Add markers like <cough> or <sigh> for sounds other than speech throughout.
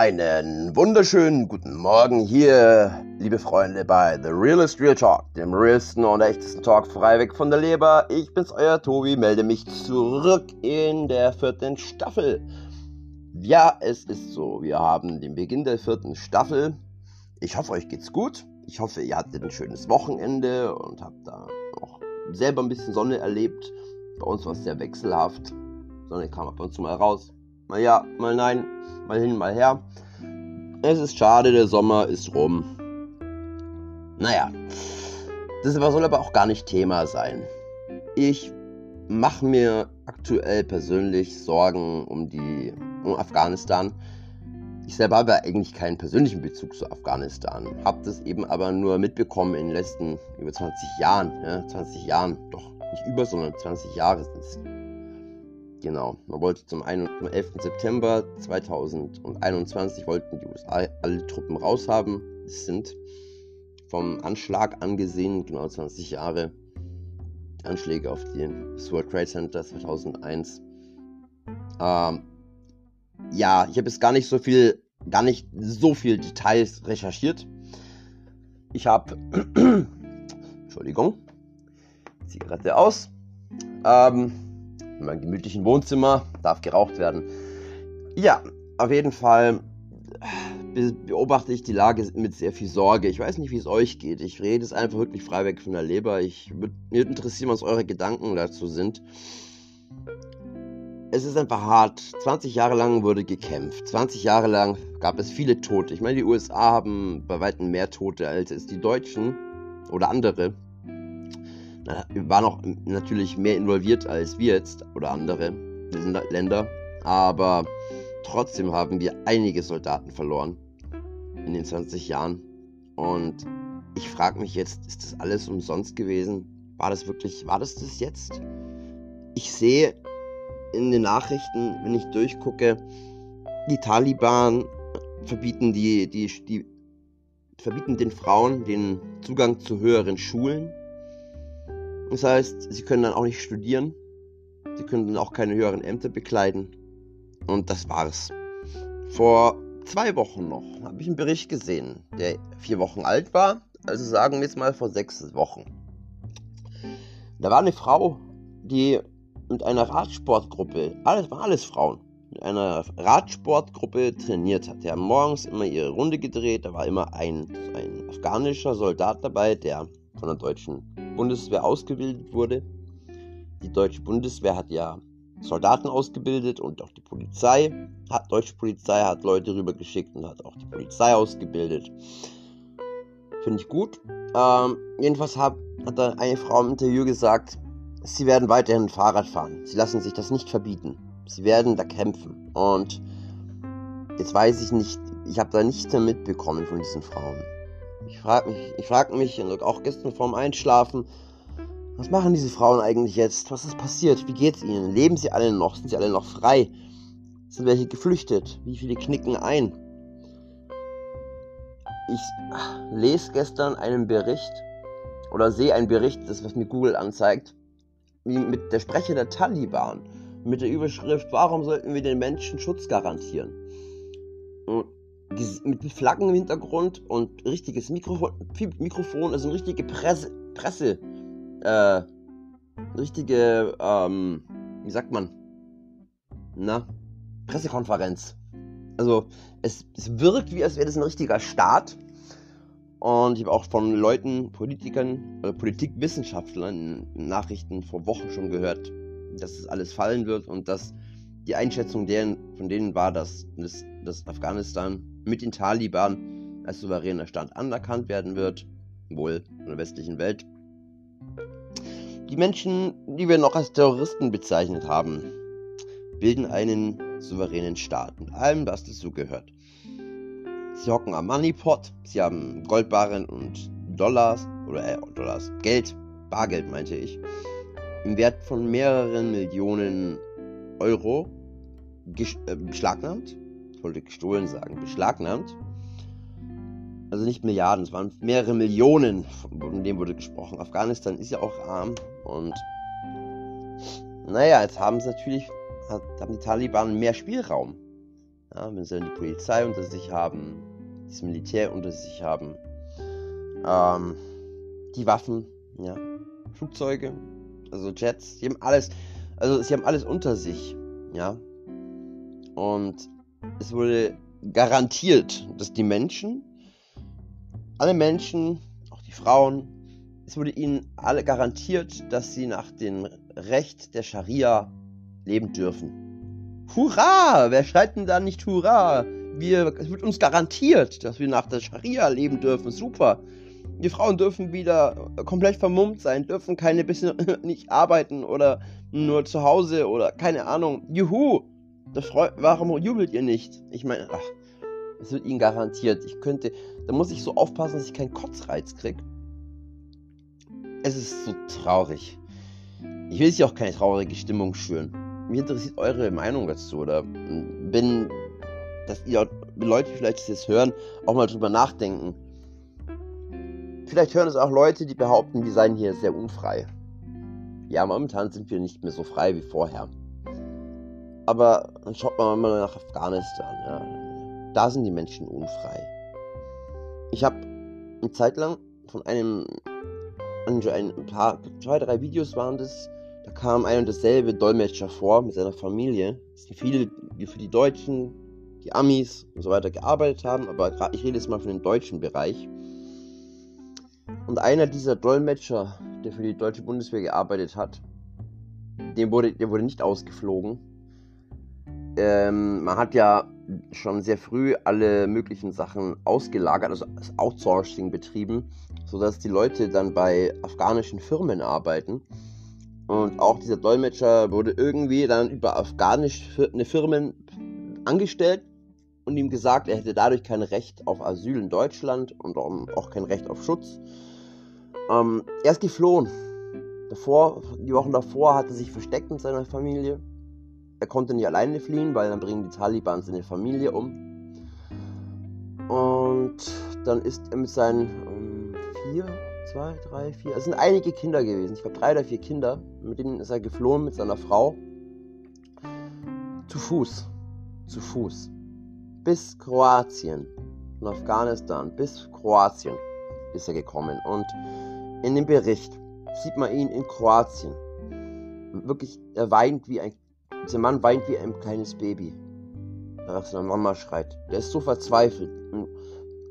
Einen wunderschönen guten Morgen hier, liebe Freunde, bei The Realist Real Talk, dem realsten und echtesten Talk frei weg von der Leber. Ich bin's, euer Tobi, melde mich zurück in der vierten Staffel. Ja, es ist so, wir haben den Beginn der vierten Staffel. Ich hoffe, euch geht's gut. Ich hoffe, ihr hattet ein schönes Wochenende und habt da auch selber ein bisschen Sonne erlebt. Bei uns war es sehr wechselhaft. Sonne kam ab und zu mal raus. Mal ja, mal nein, mal hin, mal her. Es ist schade, der Sommer ist rum. Naja, das soll aber auch gar nicht Thema sein. Ich mache mir aktuell persönlich Sorgen um die um Afghanistan. Ich selber habe eigentlich keinen persönlichen Bezug zu Afghanistan, habe das eben aber nur mitbekommen in den letzten über 20 Jahren, ja, 20 Jahren, doch nicht über, sondern 20 Jahre sind es. Genau, man wollte zum, 11. September 2021 wollten die USA alle Truppen raushaben. Es sind vom Anschlag angesehen genau 20 Jahre Anschläge auf die, World Trade Center 2001. Ähm, ja, ich habe jetzt gar nicht so viel, gar nicht so viel Details recherchiert. Ich habe, <clears throat> Entschuldigung, Zigarette aus. Ähm, in meinem gemütlichen Wohnzimmer, darf geraucht werden. Ja, auf jeden Fall beobachte ich die Lage mit sehr viel Sorge. Ich weiß nicht, wie es euch geht. Ich rede es einfach wirklich frei weg von der Leber. Ich würde mir interessieren, was eure Gedanken dazu sind. Es ist einfach hart. 20 Jahre lang wurde gekämpft. 20 Jahre lang gab es viele Tote. Ich meine, die USA haben bei weitem mehr Tote als es die Deutschen oder andere waren auch natürlich mehr involviert als wir jetzt oder andere Länder, aber trotzdem haben wir einige Soldaten verloren in den 20 Jahren. Und ich frage mich jetzt, ist das alles umsonst gewesen? War das wirklich, war das das jetzt? Ich sehe in den Nachrichten, wenn ich durchgucke, die Taliban verbieten die, die, die verbieten den Frauen den Zugang zu höheren Schulen. Das heißt, sie können dann auch nicht studieren. Sie können dann auch keine höheren Ämter bekleiden. Und das war's. Vor zwei Wochen noch habe ich einen Bericht gesehen, der vier Wochen alt war. Also sagen wir jetzt mal vor sechs Wochen. Da war eine Frau, die mit einer Radsportgruppe, alles waren alles Frauen, mit einer Radsportgruppe trainiert hat. Die haben morgens immer ihre Runde gedreht. Da war immer ein, ein afghanischer Soldat dabei, der von der deutschen Bundeswehr ausgebildet wurde. Die deutsche Bundeswehr hat ja Soldaten ausgebildet und auch die Polizei hat, deutsche Polizei hat Leute rübergeschickt und hat auch die Polizei ausgebildet. Finde ich gut. Ähm, jedenfalls hat, hat da eine Frau im Interview gesagt, sie werden weiterhin Fahrrad fahren. Sie lassen sich das nicht verbieten. Sie werden da kämpfen. Und jetzt weiß ich nicht, ich habe da nichts mehr mitbekommen von diesen Frauen. Ich frage mich, ich frage mich, auch gestern vorm Einschlafen, was machen diese Frauen eigentlich jetzt? Was ist passiert? Wie geht's ihnen? Leben sie alle noch? Sind sie alle noch frei? Sind welche geflüchtet? Wie viele knicken ein? Ich lese gestern einen Bericht oder sehe einen Bericht, das was mir Google anzeigt, wie mit der Sprecher der Taliban mit der Überschrift, warum sollten wir den Menschen Schutz garantieren? Und mit Flaggen im Hintergrund und richtiges Mikrofon, Mikrofon also eine richtige Presse, Presse, äh, richtige, ähm, wie sagt man, na, Pressekonferenz. Also es, es wirkt wie, als wäre das ein richtiger Staat. Und ich habe auch von Leuten, Politikern, äh, Politikwissenschaftlern in Nachrichten vor Wochen schon gehört, dass es alles fallen wird und dass die Einschätzung deren, von denen war, dass, dass Afghanistan mit den Taliban als souveräner Staat anerkannt werden wird, wohl in der westlichen Welt. Die Menschen, die wir noch als Terroristen bezeichnet haben, bilden einen souveränen Staat mit allem, was dazu gehört. Sie hocken am Moneypot, sie haben Goldbarren und Dollars, oder äh, Dollars, Geld, Bargeld meinte ich, im Wert von mehreren Millionen Euro äh, beschlagnahmt. Wollte gestohlen sagen, beschlagnahmt. Also nicht Milliarden, es waren mehrere Millionen, von dem wurde gesprochen. Afghanistan ist ja auch arm und naja, jetzt haben sie natürlich, haben die Taliban mehr Spielraum. Ja, wenn sie dann die Polizei unter sich haben, das Militär unter sich haben, ähm, die Waffen, ja, Flugzeuge, also Jets, die haben alles, also sie haben alles unter sich, ja. Und es wurde garantiert, dass die Menschen, alle Menschen, auch die Frauen, es wurde ihnen alle garantiert, dass sie nach dem Recht der Scharia leben dürfen. Hurra! Wer schreit denn da nicht Hurra? Wir, es wird uns garantiert, dass wir nach der Scharia leben dürfen. Super. Die Frauen dürfen wieder komplett vermummt sein, dürfen keine bisschen <laughs> nicht arbeiten oder nur zu Hause oder keine Ahnung. Juhu! Warum jubelt ihr nicht? Ich meine, ach, es wird ihnen garantiert. Ich könnte, da muss ich so aufpassen, dass ich keinen Kotzreiz kriege. Es ist so traurig. Ich will jetzt auch keine traurige Stimmung schüren. Mich interessiert eure Meinung dazu oder wenn dass ihr Leute vielleicht das hören, auch mal drüber nachdenken. Vielleicht hören es auch Leute, die behaupten, wir seien hier sehr unfrei. Ja, momentan sind wir nicht mehr so frei wie vorher. Aber dann schaut man mal nach Afghanistan. Ja. Da sind die Menschen unfrei. Ich habe eine Zeit lang von einem ein paar, zwei, drei Videos waren das, da kam ein und dasselbe Dolmetscher vor mit seiner Familie. Es sind viele, die für die Deutschen, die Amis und so weiter gearbeitet haben, aber ich rede jetzt mal von dem deutschen Bereich. Und einer dieser Dolmetscher, der für die deutsche Bundeswehr gearbeitet hat, dem wurde, der wurde nicht ausgeflogen. Ähm, man hat ja schon sehr früh alle möglichen Sachen ausgelagert, also das Outsourcing betrieben, sodass die Leute dann bei afghanischen Firmen arbeiten. Und auch dieser Dolmetscher wurde irgendwie dann über afghanische Firmen angestellt und ihm gesagt, er hätte dadurch kein Recht auf Asyl in Deutschland und auch kein Recht auf Schutz. Ähm, er ist geflohen. Davor, die Wochen davor hat er sich versteckt mit seiner Familie er konnte nicht alleine fliehen, weil dann bringen die Taliban seine Familie um. Und dann ist er mit seinen ähm, vier, zwei, drei, vier, es sind einige Kinder gewesen, ich glaube drei oder vier Kinder, mit denen ist er geflohen mit seiner Frau. Zu Fuß. Zu Fuß. Bis Kroatien. Von Afghanistan bis Kroatien ist er gekommen. Und in dem Bericht sieht man ihn in Kroatien. Wirklich, er weint wie ein dieser Mann weint wie ein kleines Baby. Nach seiner Mama schreit. Der ist so verzweifelt.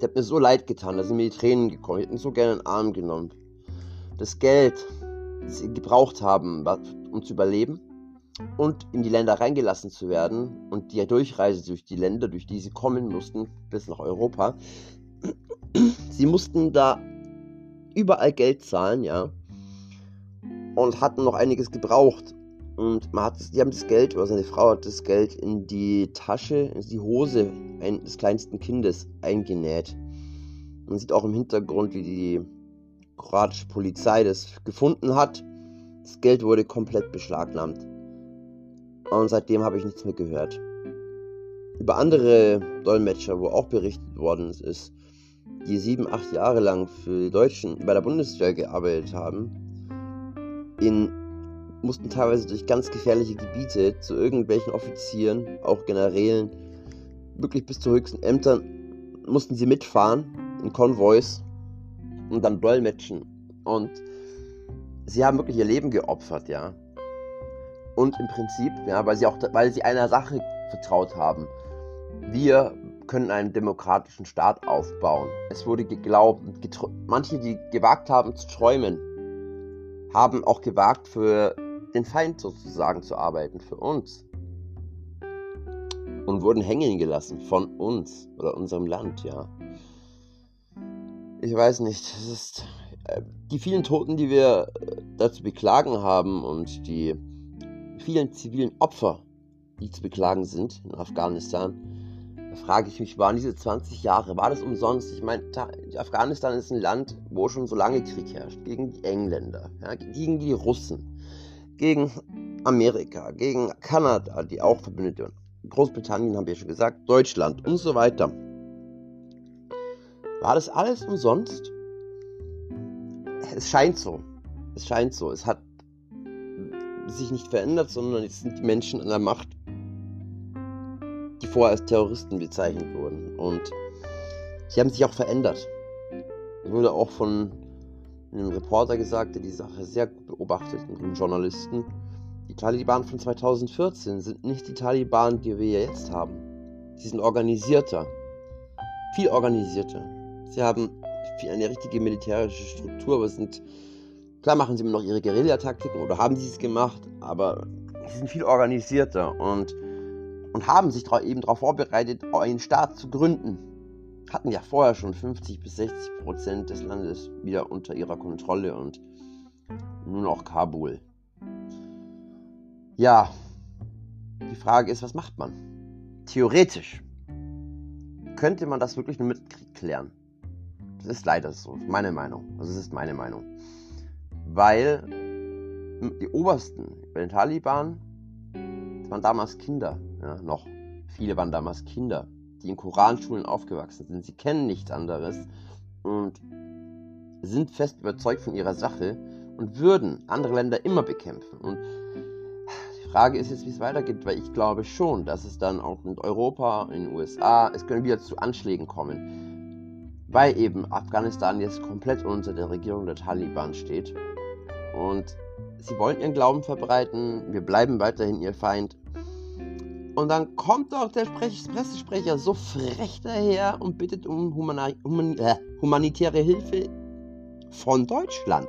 Der hat mir so leid getan, da sind mir die Tränen gekommen. Ich hätte ihn so gerne in den Arm genommen. Das Geld, das sie gebraucht haben, um zu überleben und in die Länder reingelassen zu werden und die Durchreise durch die Länder, durch die sie kommen mussten, bis nach Europa. Sie mussten da überall Geld zahlen, ja. Und hatten noch einiges gebraucht. Und man hat, die haben das Geld, oder seine Frau hat das Geld in die Tasche, in die Hose des kleinsten Kindes eingenäht. Man sieht auch im Hintergrund, wie die kroatische Polizei das gefunden hat. Das Geld wurde komplett beschlagnahmt. Und seitdem habe ich nichts mehr gehört. Über andere Dolmetscher, wo auch berichtet worden ist, die sieben, acht Jahre lang für die Deutschen bei der Bundeswehr gearbeitet haben, in mussten teilweise durch ganz gefährliche Gebiete zu irgendwelchen Offizieren, auch Generälen, wirklich bis zu höchsten Ämtern mussten sie mitfahren in Konvois und dann dolmetschen. Und sie haben wirklich ihr Leben geopfert, ja. Und im Prinzip, ja, weil sie auch, weil sie einer Sache vertraut haben. Wir können einen demokratischen Staat aufbauen. Es wurde geglaubt, manche, die gewagt haben zu träumen, haben auch gewagt, für den Feind sozusagen zu arbeiten, für uns. Und wurden hängen gelassen von uns oder unserem Land, ja. Ich weiß nicht, es ist äh, die vielen Toten, die wir äh, dazu beklagen haben und die vielen zivilen Opfer, die zu beklagen sind in Afghanistan, da frage ich mich, waren diese 20 Jahre, war das umsonst? Ich meine, Afghanistan ist ein Land, wo schon so lange Krieg herrscht, gegen die Engländer, ja, gegen die Russen, gegen Amerika, gegen Kanada, die auch Verbündete waren. Großbritannien haben wir schon gesagt, Deutschland und so weiter. War das alles umsonst? Es scheint so. Es scheint so. Es hat sich nicht verändert, sondern jetzt sind die Menschen an der Macht, die zuvor als Terroristen bezeichnet wurden. Und sie haben sich auch verändert. Es wurde auch von einem Reporter gesagt, der die Sache sehr gut beobachtet, und einem Journalisten. Die Taliban von 2014 sind nicht die Taliban, die wir jetzt haben. Sie sind organisierter, viel organisierter. Sie haben eine richtige militärische Struktur, aber sind klar machen sie immer noch ihre Guerillataktiken oder haben sie es gemacht, aber sie sind viel organisierter und, und haben sich eben darauf vorbereitet, einen Staat zu gründen. Hatten ja vorher schon 50 bis 60 Prozent des Landes wieder unter ihrer Kontrolle und nun auch Kabul. Ja, die Frage ist, was macht man? Theoretisch könnte man das wirklich nur mit Krieg klären. Das ist leider so, meine Meinung. Also das ist meine Meinung. Weil die Obersten bei den Taliban, das waren damals Kinder, ja, noch. Viele waren damals Kinder, die in Koranschulen aufgewachsen sind. Sie kennen nichts anderes und sind fest überzeugt von ihrer Sache und würden andere Länder immer bekämpfen. Und die Frage ist jetzt, wie es weitergeht, weil ich glaube schon, dass es dann auch in Europa, in den USA, es können wieder zu Anschlägen kommen, weil eben Afghanistan jetzt komplett unter der Regierung der Taliban steht. Und sie wollen ihren Glauben verbreiten, wir bleiben weiterhin ihr Feind. Und dann kommt doch der Pressesprecher so frech daher und bittet um Humani Human äh, humanitäre Hilfe von Deutschland.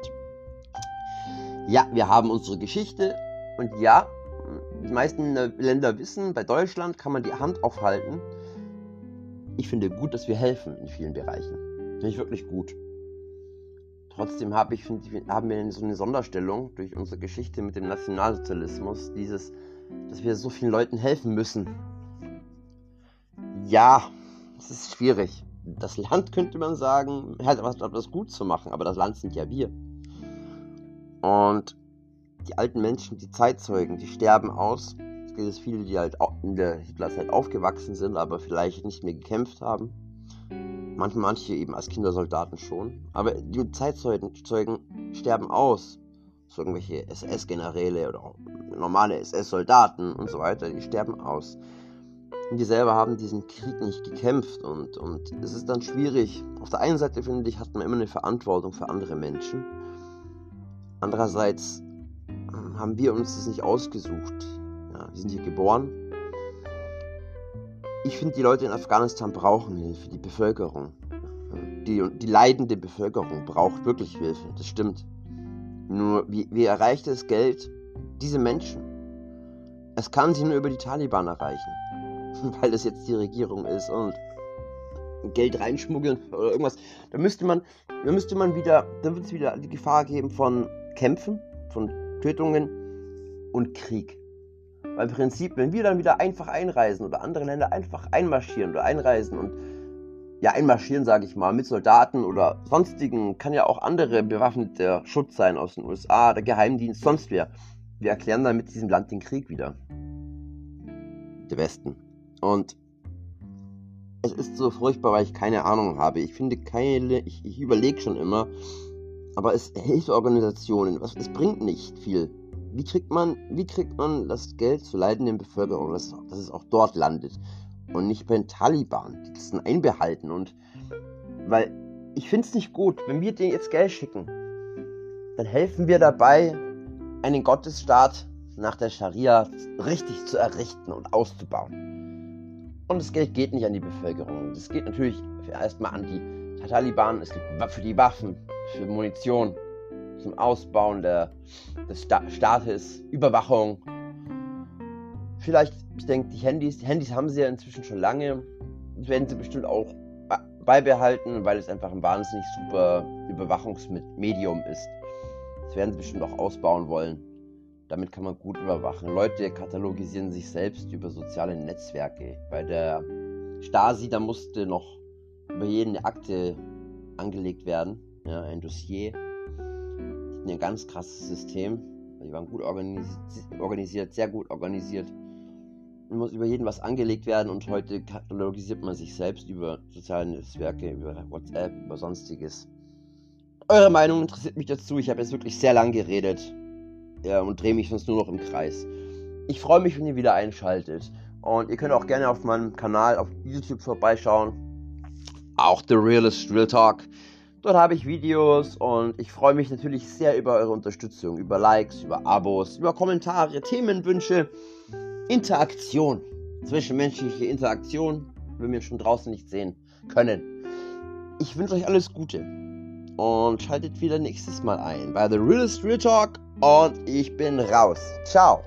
Ja, wir haben unsere Geschichte und ja, die meisten Länder wissen, bei Deutschland kann man die Hand aufhalten. Ich finde gut, dass wir helfen in vielen Bereichen. Finde ich wirklich gut. Trotzdem hab ich, find, haben wir so eine Sonderstellung durch unsere Geschichte mit dem Nationalsozialismus, dieses, dass wir so vielen Leuten helfen müssen. Ja, es ist schwierig. Das Land könnte man sagen, hat was das gut zu machen, aber das Land sind ja wir. Und die alten Menschen, die Zeitzeugen, die sterben aus. Es gibt es viele, die halt in der Hitlerzeit aufgewachsen sind, aber vielleicht nicht mehr gekämpft haben. Manche, manche eben als Kindersoldaten schon. Aber die Zeitzeugen sterben aus. So irgendwelche SS-Generäle oder normale SS-Soldaten und so weiter, die sterben aus. Und die selber haben diesen Krieg nicht gekämpft und, und es ist dann schwierig. Auf der einen Seite finde ich, hat man immer eine Verantwortung für andere Menschen. Andererseits hm, haben wir uns das nicht ausgesucht. Ja, wir sind hier geboren ich finde, die Leute in Afghanistan brauchen Hilfe, die Bevölkerung. Die, die leidende Bevölkerung braucht wirklich Hilfe, das stimmt. Nur, wie, wie erreicht das Geld diese Menschen? Es kann sie nur über die Taliban erreichen, <laughs> weil das jetzt die Regierung ist und Geld reinschmuggeln oder irgendwas. Da müsste man, da müsste man wieder, da wird es wieder die Gefahr geben von Kämpfen, von Tötungen und Krieg. Weil im Prinzip, wenn wir dann wieder einfach einreisen oder andere Länder einfach einmarschieren oder einreisen und ja, einmarschieren, sage ich mal, mit Soldaten oder sonstigen, kann ja auch andere bewaffnete Schutz sein aus den USA, der Geheimdienst, sonst wer. Wir erklären dann mit diesem Land den Krieg wieder. Der Westen. Und es ist so furchtbar, weil ich keine Ahnung habe. Ich finde keine, ich, ich überlege schon immer, aber es Hilfsorganisationen, was, es bringt nicht viel wie kriegt man, wie kriegt man das Geld zur leidenden Bevölkerung, dass, dass es auch dort landet und nicht bei den Taliban, die das dann einbehalten und weil ich finde es nicht gut, wenn wir denen jetzt Geld schicken, dann helfen wir dabei, einen Gottesstaat nach der Scharia richtig zu errichten und auszubauen. Und das Geld geht nicht an die Bevölkerung. Das geht natürlich erstmal an die Taliban, es gibt für die Waffen, für Munition, zum Ausbauen der, des Sta Staates, Überwachung. Vielleicht, ich denke, die Handys, die Handys haben sie ja inzwischen schon lange. Das werden sie bestimmt auch beibehalten, weil es einfach ein wahnsinnig super Überwachungsmedium ist. Das werden sie bestimmt auch ausbauen wollen. Damit kann man gut überwachen. Leute katalogisieren sich selbst über soziale Netzwerke. Bei der Stasi, da musste noch über jede Akte angelegt werden, ja, ein Dossier ein ganz krasses System. Die waren gut organisiert, sehr gut organisiert. Muss über jeden was angelegt werden und heute katalogisiert man sich selbst über soziale Netzwerke, über WhatsApp, über sonstiges. Eure Meinung interessiert mich dazu. Ich habe jetzt wirklich sehr lang geredet ja, und drehe mich sonst nur noch im Kreis. Ich freue mich, wenn ihr wieder einschaltet Und ihr könnt auch gerne auf meinem Kanal auf YouTube vorbeischauen. Auch The Realist Real Talk. Dort habe ich Videos und ich freue mich natürlich sehr über eure Unterstützung, über Likes, über Abos, über Kommentare, Themenwünsche, Interaktion. Zwischenmenschliche Interaktion, wenn wir schon draußen nicht sehen können. Ich wünsche euch alles Gute und schaltet wieder nächstes Mal ein bei The Realist Real Talk und ich bin raus. Ciao.